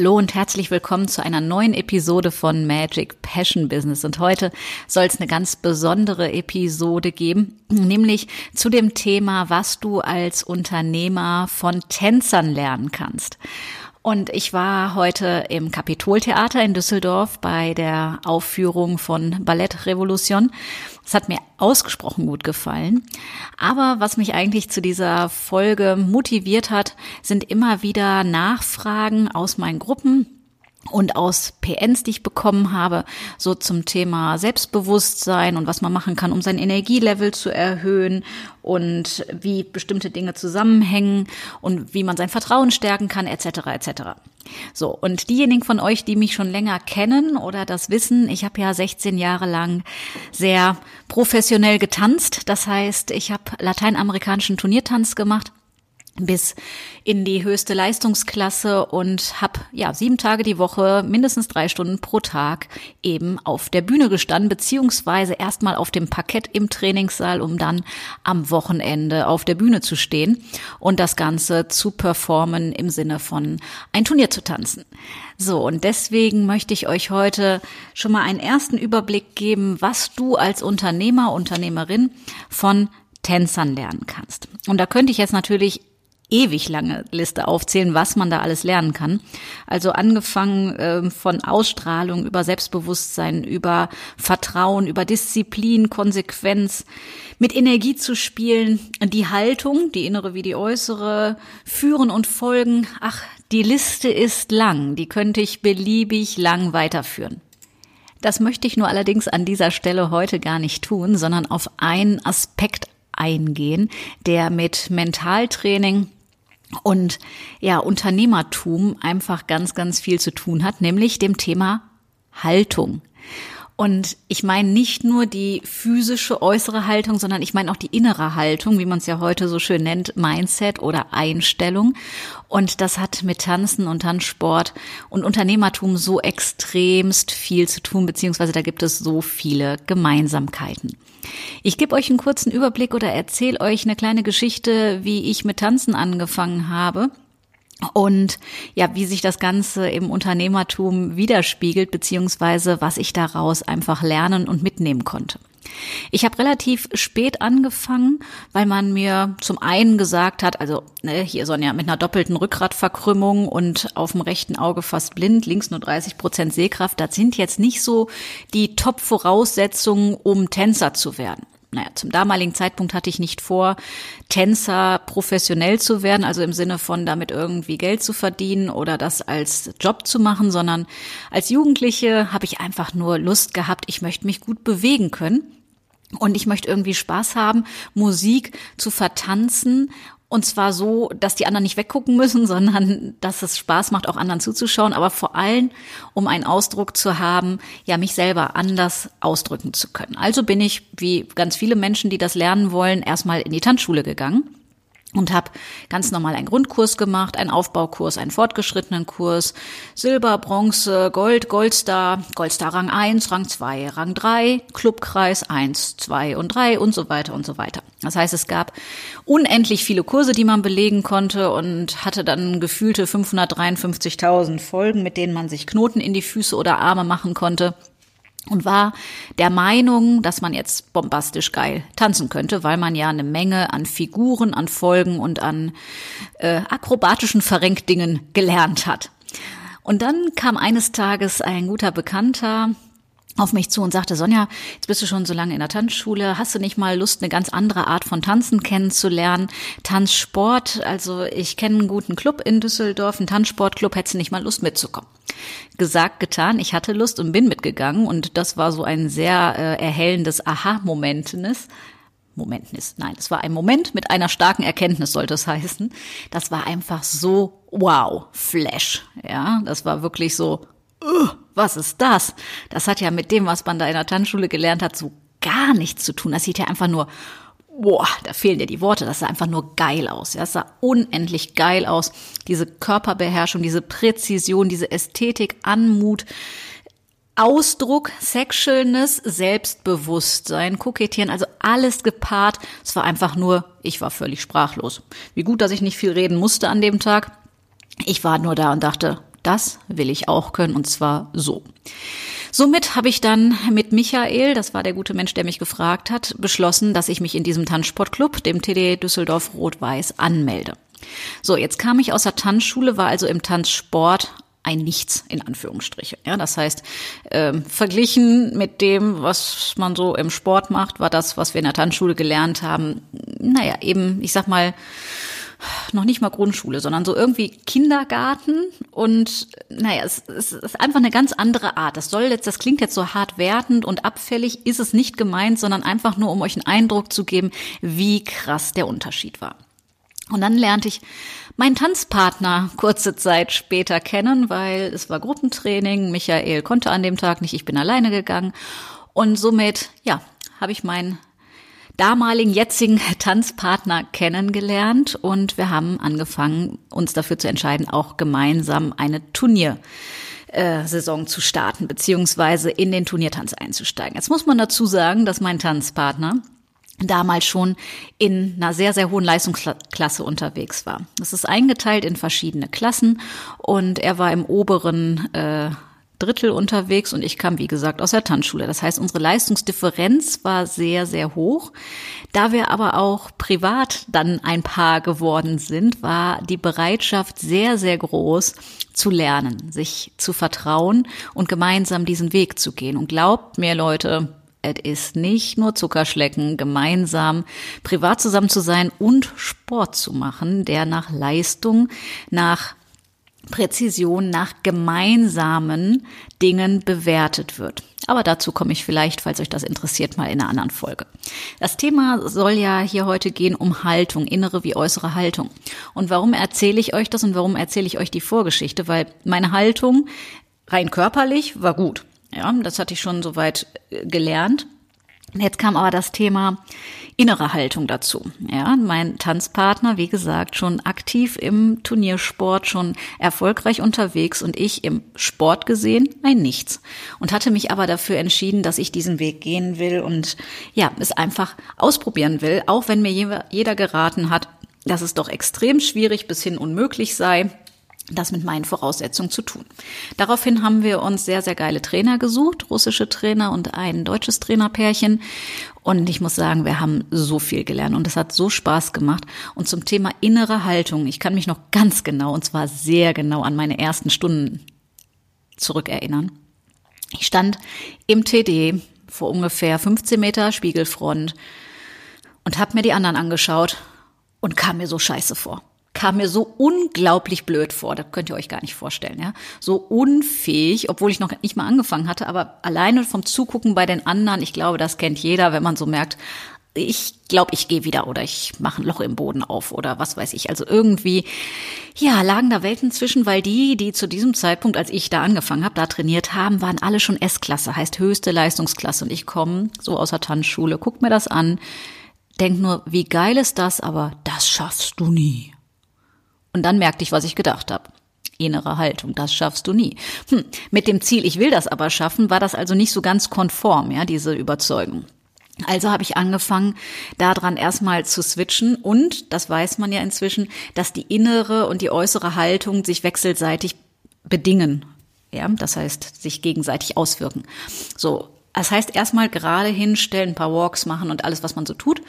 Hallo und herzlich willkommen zu einer neuen Episode von Magic Passion Business. Und heute soll es eine ganz besondere Episode geben, nämlich zu dem Thema, was du als Unternehmer von Tänzern lernen kannst. Und ich war heute im Kapitoltheater in Düsseldorf bei der Aufführung von Ballett Revolution. Es hat mir ausgesprochen gut gefallen. Aber was mich eigentlich zu dieser Folge motiviert hat, sind immer wieder Nachfragen aus meinen Gruppen und aus PNs, die ich bekommen habe, so zum Thema Selbstbewusstsein und was man machen kann, um sein Energielevel zu erhöhen und wie bestimmte Dinge zusammenhängen und wie man sein Vertrauen stärken kann, etc. etc. So, und diejenigen von euch, die mich schon länger kennen oder das wissen, ich habe ja 16 Jahre lang sehr professionell getanzt. Das heißt, ich habe lateinamerikanischen Turniertanz gemacht bis in die höchste Leistungsklasse und habe ja sieben Tage die Woche mindestens drei Stunden pro Tag eben auf der Bühne gestanden beziehungsweise erstmal auf dem Parkett im Trainingssaal, um dann am Wochenende auf der Bühne zu stehen und das Ganze zu performen im Sinne von ein Turnier zu tanzen. So und deswegen möchte ich euch heute schon mal einen ersten Überblick geben, was du als Unternehmer Unternehmerin von Tänzern lernen kannst. Und da könnte ich jetzt natürlich ewig lange Liste aufzählen, was man da alles lernen kann. Also angefangen äh, von Ausstrahlung über Selbstbewusstsein, über Vertrauen, über Disziplin, Konsequenz, mit Energie zu spielen, die Haltung, die innere wie die äußere, führen und folgen. Ach, die Liste ist lang, die könnte ich beliebig lang weiterführen. Das möchte ich nur allerdings an dieser Stelle heute gar nicht tun, sondern auf einen Aspekt eingehen, der mit Mentaltraining und ja, Unternehmertum einfach ganz, ganz viel zu tun hat, nämlich dem Thema Haltung. Und ich meine nicht nur die physische äußere Haltung, sondern ich meine auch die innere Haltung, wie man es ja heute so schön nennt, Mindset oder Einstellung. Und das hat mit Tanzen und Tanzsport und Unternehmertum so extremst viel zu tun, beziehungsweise da gibt es so viele Gemeinsamkeiten. Ich gebe euch einen kurzen Überblick oder erzähle euch eine kleine Geschichte, wie ich mit Tanzen angefangen habe und ja, wie sich das Ganze im Unternehmertum widerspiegelt, beziehungsweise was ich daraus einfach lernen und mitnehmen konnte. Ich habe relativ spät angefangen, weil man mir zum einen gesagt hat, also ne, hier Sonja mit einer doppelten Rückgratverkrümmung und auf dem rechten Auge fast blind, links nur 30 Prozent Sehkraft, das sind jetzt nicht so die Top-Voraussetzungen, um Tänzer zu werden naja, zum damaligen Zeitpunkt hatte ich nicht vor, Tänzer professionell zu werden, also im Sinne von damit irgendwie Geld zu verdienen oder das als Job zu machen, sondern als Jugendliche habe ich einfach nur Lust gehabt, ich möchte mich gut bewegen können. Und ich möchte irgendwie Spaß haben, Musik zu vertanzen und zwar so, dass die anderen nicht weggucken müssen, sondern dass es Spaß macht, auch anderen zuzuschauen, aber vor allem, um einen Ausdruck zu haben, ja, mich selber anders ausdrücken zu können. Also bin ich, wie ganz viele Menschen, die das lernen wollen, erstmal in die Tanzschule gegangen und habe ganz normal einen Grundkurs gemacht, einen Aufbaukurs, einen fortgeschrittenen Kurs, Silber, Bronze, Gold, Goldstar, Goldstar Rang 1, Rang 2, Rang 3, Clubkreis 1, 2 und 3 und so weiter und so weiter. Das heißt, es gab unendlich viele Kurse, die man belegen konnte und hatte dann gefühlte 553.000 Folgen, mit denen man sich Knoten in die Füße oder Arme machen konnte und war der Meinung, dass man jetzt bombastisch geil tanzen könnte, weil man ja eine Menge an Figuren, an Folgen und an äh, akrobatischen Verrenkdingen gelernt hat. Und dann kam eines Tages ein guter Bekannter auf mich zu und sagte, Sonja, jetzt bist du schon so lange in der Tanzschule, hast du nicht mal Lust, eine ganz andere Art von Tanzen kennenzulernen? Tanzsport, also ich kenne einen guten Club in Düsseldorf, einen Tanzsportclub, hättest du nicht mal Lust mitzukommen? Gesagt, getan, ich hatte Lust und bin mitgegangen und das war so ein sehr äh, erhellendes Aha-Moment. Momentnis. Nein, es war ein Moment mit einer starken Erkenntnis, sollte es heißen. Das war einfach so wow, Flash. Ja, das war wirklich so, was ist das? Das hat ja mit dem, was man da in der Tanzschule gelernt hat, so gar nichts zu tun. Das sieht ja einfach nur, boah, da fehlen dir die Worte. Das sah einfach nur geil aus. Ja, das sah unendlich geil aus. Diese Körperbeherrschung, diese Präzision, diese Ästhetik, Anmut. Ausdruck, Sexualness, Selbstbewusstsein, Kokettieren, also alles gepaart. Es war einfach nur, ich war völlig sprachlos. Wie gut, dass ich nicht viel reden musste an dem Tag. Ich war nur da und dachte, das will ich auch können und zwar so. Somit habe ich dann mit Michael, das war der gute Mensch, der mich gefragt hat, beschlossen, dass ich mich in diesem Tanzsportclub, dem TD Düsseldorf Rot-Weiß, anmelde. So, jetzt kam ich aus der Tanzschule, war also im Tanzsport ein Nichts in Anführungsstriche. Ja, das heißt, ähm, verglichen mit dem, was man so im Sport macht, war das, was wir in der Tanzschule gelernt haben, naja, eben, ich sag mal, noch nicht mal Grundschule, sondern so irgendwie Kindergarten und naja, es, es ist einfach eine ganz andere Art. Das soll jetzt, das klingt jetzt so hart wertend und abfällig, ist es nicht gemeint, sondern einfach nur, um euch einen Eindruck zu geben, wie krass der Unterschied war. Und dann lernte ich meinen Tanzpartner kurze Zeit später kennen, weil es war Gruppentraining. Michael konnte an dem Tag nicht, ich bin alleine gegangen. Und somit, ja, habe ich meinen damaligen, jetzigen Tanzpartner kennengelernt und wir haben angefangen, uns dafür zu entscheiden, auch gemeinsam eine Turnier äh, Saison zu starten, beziehungsweise in den Turniertanz einzusteigen. Jetzt muss man dazu sagen, dass mein Tanzpartner damals schon in einer sehr, sehr hohen Leistungsklasse unterwegs war. Das ist eingeteilt in verschiedene Klassen und er war im oberen äh, Drittel unterwegs und ich kam, wie gesagt, aus der Tanzschule. Das heißt, unsere Leistungsdifferenz war sehr, sehr hoch. Da wir aber auch privat dann ein Paar geworden sind, war die Bereitschaft sehr, sehr groß zu lernen, sich zu vertrauen und gemeinsam diesen Weg zu gehen. Und glaubt mir, Leute, es ist nicht nur Zuckerschlecken, gemeinsam privat zusammen zu sein und Sport zu machen, der nach Leistung, nach Präzision nach gemeinsamen Dingen bewertet wird. Aber dazu komme ich vielleicht, falls euch das interessiert, mal in einer anderen Folge. Das Thema soll ja hier heute gehen um Haltung, innere wie äußere Haltung. Und warum erzähle ich euch das und warum erzähle ich euch die Vorgeschichte? Weil meine Haltung rein körperlich war gut. Ja, das hatte ich schon soweit äh, gelernt. Jetzt kam aber das Thema innere Haltung dazu. Ja, mein Tanzpartner, wie gesagt, schon aktiv im Turniersport, schon erfolgreich unterwegs und ich im Sport gesehen ein Nichts. Und hatte mich aber dafür entschieden, dass ich diesen Weg gehen will und ja, es einfach ausprobieren will, auch wenn mir jeder geraten hat, dass es doch extrem schwierig bis hin unmöglich sei, das mit meinen Voraussetzungen zu tun. Daraufhin haben wir uns sehr, sehr geile Trainer gesucht, russische Trainer und ein deutsches Trainerpärchen. Und ich muss sagen, wir haben so viel gelernt und es hat so Spaß gemacht. Und zum Thema innere Haltung, ich kann mich noch ganz genau, und zwar sehr genau an meine ersten Stunden zurückerinnern. Ich stand im TD vor ungefähr 15 Meter Spiegelfront und habe mir die anderen angeschaut und kam mir so scheiße vor kam mir so unglaublich blöd vor. Das könnt ihr euch gar nicht vorstellen, ja. So unfähig, obwohl ich noch nicht mal angefangen hatte, aber alleine vom Zugucken bei den anderen, ich glaube, das kennt jeder, wenn man so merkt, ich glaube, ich gehe wieder oder ich mache ein Loch im Boden auf oder was weiß ich. Also irgendwie, ja, lagen da Welten zwischen, weil die, die zu diesem Zeitpunkt, als ich da angefangen habe, da trainiert haben, waren alle schon S-Klasse, heißt höchste Leistungsklasse. Und ich komme so aus der Tanzschule, guck mir das an, denk nur, wie geil ist das, aber das schaffst du nie. Und dann merkte ich, was ich gedacht habe. Innere Haltung, das schaffst du nie. Hm, mit dem Ziel, ich will das aber schaffen, war das also nicht so ganz konform, ja, diese Überzeugung. Also habe ich angefangen, daran erstmal zu switchen und, das weiß man ja inzwischen, dass die innere und die äußere Haltung sich wechselseitig bedingen. Ja, das heißt, sich gegenseitig auswirken. So. Das heißt, erstmal gerade hinstellen, ein paar Walks machen und alles, was man so tut.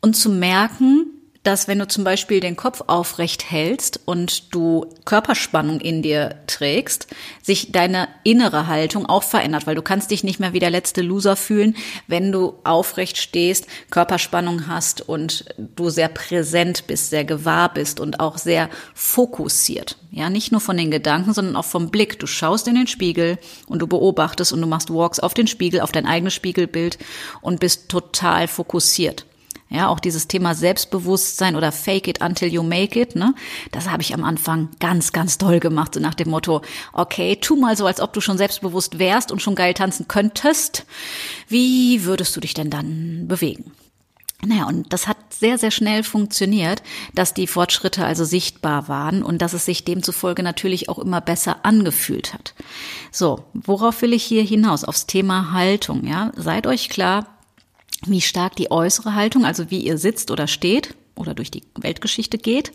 Und zu merken, dass wenn du zum Beispiel den Kopf aufrecht hältst und du Körperspannung in dir trägst, sich deine innere Haltung auch verändert, weil du kannst dich nicht mehr wie der letzte Loser fühlen, wenn du aufrecht stehst, Körperspannung hast und du sehr präsent bist, sehr gewahr bist und auch sehr fokussiert. Ja, nicht nur von den Gedanken, sondern auch vom Blick. Du schaust in den Spiegel und du beobachtest und du machst Walks auf den Spiegel, auf dein eigenes Spiegelbild und bist total fokussiert. Ja, auch dieses Thema Selbstbewusstsein oder Fake it until you make it, ne? Das habe ich am Anfang ganz, ganz toll gemacht, so nach dem Motto, okay, tu mal so, als ob du schon selbstbewusst wärst und schon geil tanzen könntest. Wie würdest du dich denn dann bewegen? Naja, und das hat sehr, sehr schnell funktioniert, dass die Fortschritte also sichtbar waren und dass es sich demzufolge natürlich auch immer besser angefühlt hat. So, worauf will ich hier hinaus? Aufs Thema Haltung, ja? Seid euch klar, wie stark die äußere Haltung, also wie ihr sitzt oder steht oder durch die Weltgeschichte geht,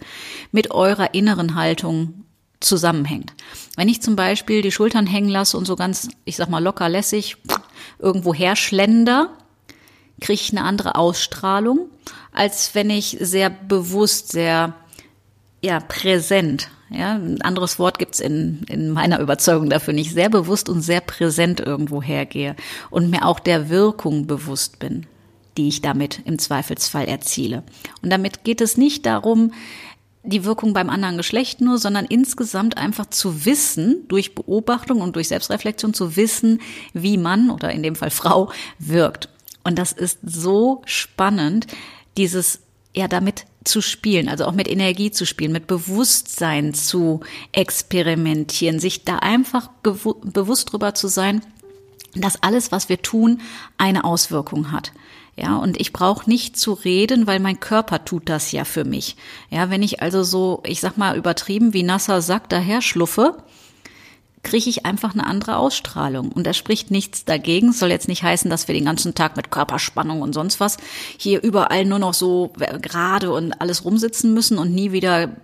mit eurer inneren Haltung zusammenhängt. Wenn ich zum Beispiel die Schultern hängen lasse und so ganz, ich sag mal, locker lässig irgendwo herschlender, kriege ich eine andere Ausstrahlung, als wenn ich sehr bewusst, sehr ja, präsent. Ja, ein anderes Wort gibt's in, in meiner Überzeugung dafür nicht. Sehr bewusst und sehr präsent irgendwo hergehe und mir auch der Wirkung bewusst bin, die ich damit im Zweifelsfall erziele. Und damit geht es nicht darum, die Wirkung beim anderen Geschlecht nur, sondern insgesamt einfach zu wissen, durch Beobachtung und durch Selbstreflexion zu wissen, wie Mann oder in dem Fall Frau wirkt. Und das ist so spannend, dieses ja damit zu spielen, also auch mit Energie zu spielen, mit Bewusstsein zu experimentieren, sich da einfach bewusst drüber zu sein, dass alles, was wir tun, eine Auswirkung hat. Ja, und ich brauche nicht zu reden, weil mein Körper tut das ja für mich. Ja, wenn ich also so, ich sag mal übertrieben wie nasser Sack daher schluffe, kriege ich einfach eine andere Ausstrahlung. Und da spricht nichts dagegen. soll jetzt nicht heißen, dass wir den ganzen Tag mit Körperspannung und sonst was hier überall nur noch so gerade und alles rumsitzen müssen und nie wieder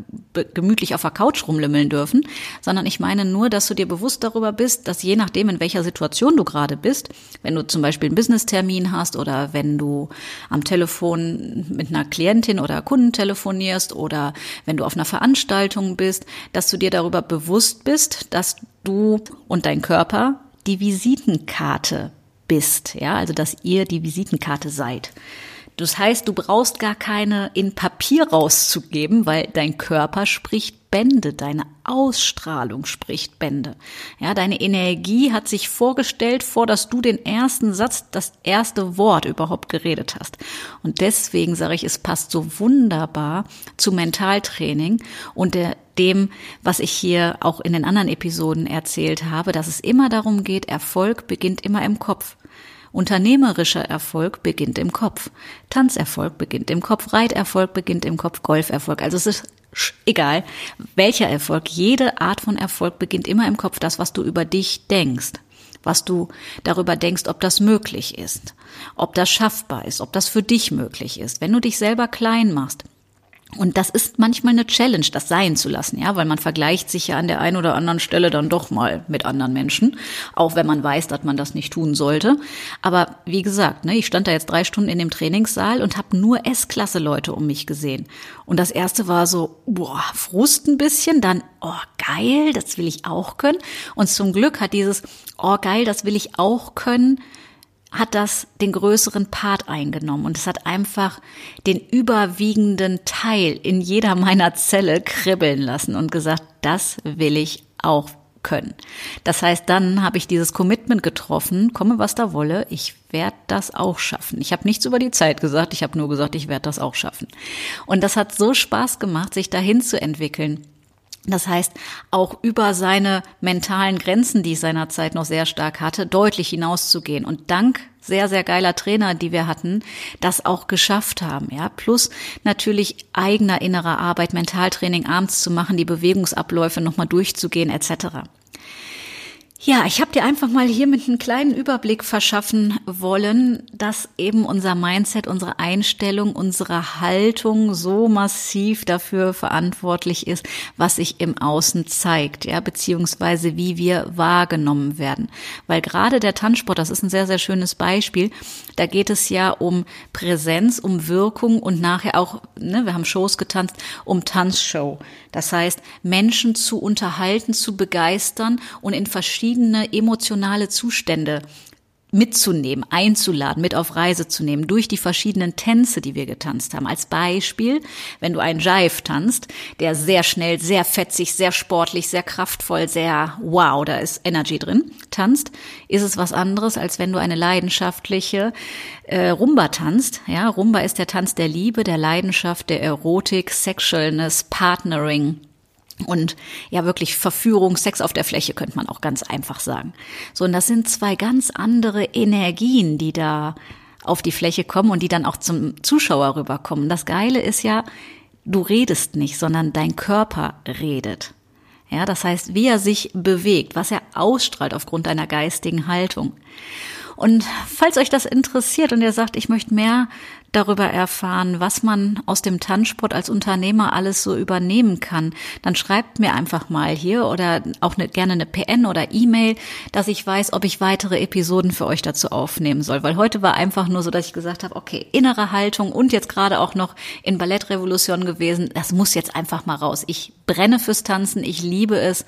gemütlich auf der Couch rumlümmeln dürfen, sondern ich meine nur, dass du dir bewusst darüber bist, dass je nachdem, in welcher Situation du gerade bist, wenn du zum Beispiel einen Business-Termin hast oder wenn du am Telefon mit einer Klientin oder Kunden telefonierst oder wenn du auf einer Veranstaltung bist, dass du dir darüber bewusst bist, dass du und dein Körper die Visitenkarte bist, ja, also dass ihr die Visitenkarte seid. Das heißt, du brauchst gar keine in Papier rauszugeben, weil dein Körper spricht Bände, deine Ausstrahlung spricht Bände. Ja, deine Energie hat sich vorgestellt, vor dass du den ersten Satz, das erste Wort überhaupt geredet hast. Und deswegen sage ich, es passt so wunderbar zu Mentaltraining und der, dem, was ich hier auch in den anderen Episoden erzählt habe, dass es immer darum geht, Erfolg beginnt immer im Kopf. Unternehmerischer Erfolg beginnt im Kopf. Tanzerfolg beginnt im Kopf. Reiterfolg beginnt im Kopf. Golferfolg. Also es ist egal, welcher Erfolg. Jede Art von Erfolg beginnt immer im Kopf. Das, was du über dich denkst. Was du darüber denkst, ob das möglich ist. Ob das schaffbar ist. Ob das für dich möglich ist. Wenn du dich selber klein machst, und das ist manchmal eine Challenge, das sein zu lassen, ja, weil man vergleicht sich ja an der einen oder anderen Stelle dann doch mal mit anderen Menschen, auch wenn man weiß, dass man das nicht tun sollte. Aber wie gesagt, ne, ich stand da jetzt drei Stunden in dem Trainingssaal und habe nur S-Klasse-Leute um mich gesehen. Und das erste war so, boah, Frust ein bisschen, dann, oh geil, das will ich auch können. Und zum Glück hat dieses, oh geil, das will ich auch können, hat das den größeren Part eingenommen und es hat einfach den überwiegenden Teil in jeder meiner Zelle kribbeln lassen und gesagt, das will ich auch können. Das heißt, dann habe ich dieses Commitment getroffen, komme was da wolle, ich werde das auch schaffen. Ich habe nichts über die Zeit gesagt, ich habe nur gesagt, ich werde das auch schaffen. Und das hat so Spaß gemacht, sich dahin zu entwickeln das heißt, auch über seine mentalen Grenzen, die ich seinerzeit noch sehr stark hatte, deutlich hinauszugehen. Und dank sehr, sehr geiler Trainer, die wir hatten, das auch geschafft haben, ja. Plus natürlich eigener innerer Arbeit, Mentaltraining abends zu machen, die Bewegungsabläufe nochmal durchzugehen, etc. Ja, ich habe dir einfach mal hier mit einem kleinen Überblick verschaffen wollen, dass eben unser Mindset, unsere Einstellung, unsere Haltung so massiv dafür verantwortlich ist, was sich im Außen zeigt, ja, beziehungsweise wie wir wahrgenommen werden. Weil gerade der Tanzsport, das ist ein sehr, sehr schönes Beispiel, da geht es ja um Präsenz, um Wirkung und nachher auch, ne, wir haben Shows getanzt, um Tanzshow. Das heißt, Menschen zu unterhalten, zu begeistern und in verschiedenen verschiedene emotionale Zustände mitzunehmen, einzuladen, mit auf Reise zu nehmen, durch die verschiedenen Tänze, die wir getanzt haben. Als Beispiel, wenn du einen Jive tanzt, der sehr schnell, sehr fetzig, sehr sportlich, sehr kraftvoll, sehr wow, da ist Energy drin, tanzt, ist es was anderes, als wenn du eine leidenschaftliche äh, Rumba tanzt. Ja, Rumba ist der Tanz der Liebe, der Leidenschaft, der Erotik, Sexualness, Partnering, und ja wirklich Verführung, Sex auf der Fläche könnte man auch ganz einfach sagen. So, und das sind zwei ganz andere Energien, die da auf die Fläche kommen und die dann auch zum Zuschauer rüberkommen. Das Geile ist ja, du redest nicht, sondern dein Körper redet. Ja, das heißt, wie er sich bewegt, was er ausstrahlt aufgrund deiner geistigen Haltung. Und falls euch das interessiert und ihr sagt, ich möchte mehr darüber erfahren, was man aus dem Tanzsport als Unternehmer alles so übernehmen kann, dann schreibt mir einfach mal hier oder auch eine, gerne eine PN oder E-Mail, dass ich weiß, ob ich weitere Episoden für euch dazu aufnehmen soll. Weil heute war einfach nur so, dass ich gesagt habe, okay, innere Haltung und jetzt gerade auch noch in Ballettrevolution gewesen, das muss jetzt einfach mal raus. Ich brenne fürs Tanzen, ich liebe es.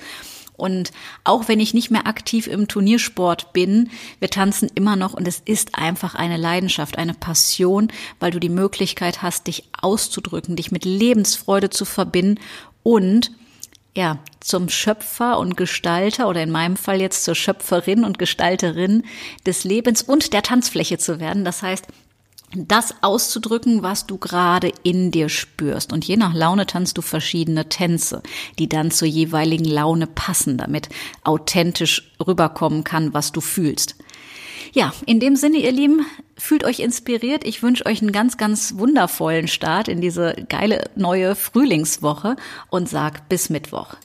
Und auch wenn ich nicht mehr aktiv im Turniersport bin, wir tanzen immer noch und es ist einfach eine Leidenschaft, eine Passion, weil du die Möglichkeit hast, dich auszudrücken, dich mit Lebensfreude zu verbinden und ja, zum Schöpfer und Gestalter oder in meinem Fall jetzt zur Schöpferin und Gestalterin des Lebens und der Tanzfläche zu werden. Das heißt, das auszudrücken, was du gerade in dir spürst. Und je nach Laune tanzt du verschiedene Tänze, die dann zur jeweiligen Laune passen, damit authentisch rüberkommen kann, was du fühlst. Ja, in dem Sinne, ihr Lieben, fühlt euch inspiriert. Ich wünsche euch einen ganz, ganz wundervollen Start in diese geile neue Frühlingswoche und sag bis Mittwoch.